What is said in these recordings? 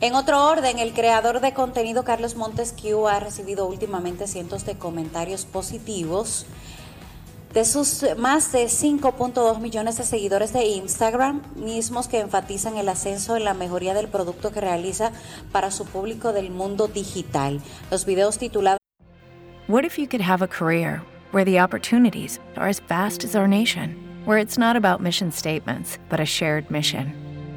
En otro orden, el creador de contenido Carlos Montesquieu ha recibido últimamente cientos de comentarios positivos de sus más de 5.2 millones de seguidores de Instagram, mismos que enfatizan el ascenso en la mejoría del producto que realiza para su público del mundo digital. Los videos titulados What if you could have a career where the opportunities are as vast as our nation, where it's not about mission statements, but a shared mission?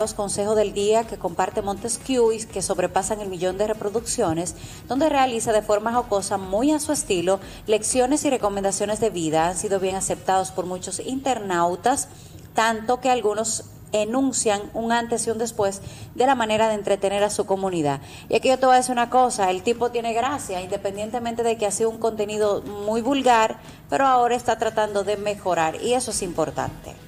Los consejos del día que comparte Montesquieu y que sobrepasan el millón de reproducciones, donde realiza de forma jocosa, muy a su estilo, lecciones y recomendaciones de vida han sido bien aceptados por muchos internautas, tanto que algunos enuncian un antes y un después de la manera de entretener a su comunidad. Y aquí yo te voy a decir una cosa, el tipo tiene gracia, independientemente de que ha sido un contenido muy vulgar, pero ahora está tratando de mejorar y eso es importante.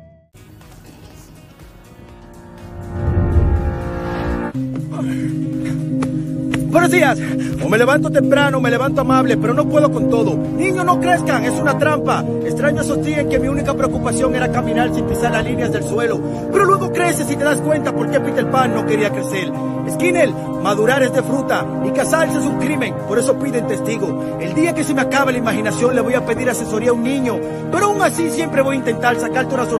Buenos días. O me levanto temprano, me levanto amable, pero no puedo con todo. Niños, no crezcan, es una trampa. Extraños sostienen que mi única preocupación era caminar sin pisar las líneas del suelo. Pero luego creces y te das cuenta por qué Peter Pan no quería crecer. Skinner, madurar es de fruta y casarse es un crimen, por eso piden testigo. El día que se me acabe la imaginación le voy a pedir asesoría a un niño, pero aún así siempre voy a intentar sacarte una sorpresa.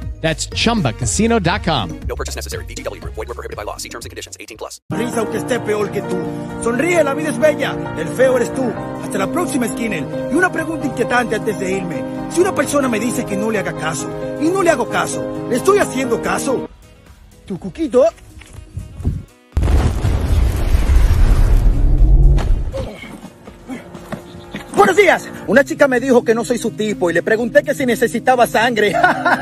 That's chumbacasino.com. No purchase necessary. VGW Group. Void were prohibited by law. See terms and conditions. 18 plus. Sonrisa aunque esté peor que tú. Sonríe, la vida es bella. El feo eres tú. Hasta la próxima, Skinner. Y una pregunta inquietante antes de irme. Si una persona me dice que no le haga caso, y no le hago caso, ¿le estoy haciendo caso? Tu cuquito. Buenos días. Una chica me dijo que no soy su tipo y le pregunté que si necesitaba sangre.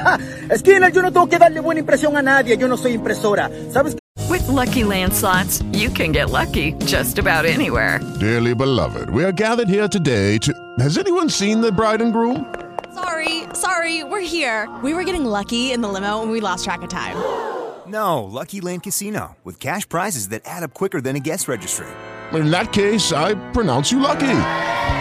Skinner, yo no tengo que darle buena impresión a nadie. Yo no soy impresora. ¿Sabes qué? With Lucky Land slots, you can get lucky just about anywhere. Dearly beloved, we are gathered here today to. Has anyone seen the bride and groom? Sorry, sorry, we're here. We were getting lucky in the limo and we lost track of time. No, Lucky Land Casino, with cash prizes that add up quicker than a guest registry. In that case, I pronounce you lucky.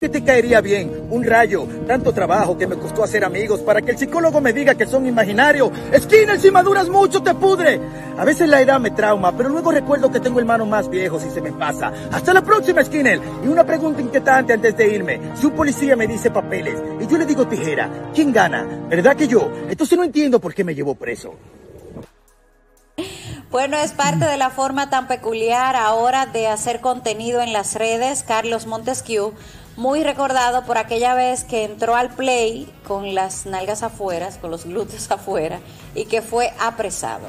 Que te caería bien? Un rayo, tanto trabajo que me costó hacer amigos para que el psicólogo me diga que son imaginarios. Skinner, si maduras mucho te pudre. A veces la edad me trauma, pero luego recuerdo que tengo hermanos más viejos y se me pasa. Hasta la próxima, Skinner. Y una pregunta inquietante antes de irme. Si un policía me dice papeles y yo le digo tijera, ¿quién gana? ¿Verdad que yo? Entonces no entiendo por qué me llevó preso. Bueno, es parte de la forma tan peculiar ahora de hacer contenido en las redes. Carlos Montesquieu muy recordado por aquella vez que entró al play con las nalgas afuera, con los glúteos afuera, y que fue apresado.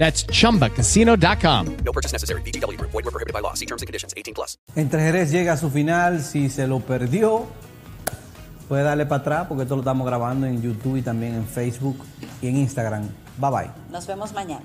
That's chumbacasino.com. No purchase necessary. VGW Group. Void were prohibited by law. See terms and conditions. 18 plus. Entre Jerez llega a su final. Si se lo perdió, puede darle para atrás porque esto lo estamos grabando en YouTube y también en Facebook y en Instagram. Bye bye. Nos vemos mañana.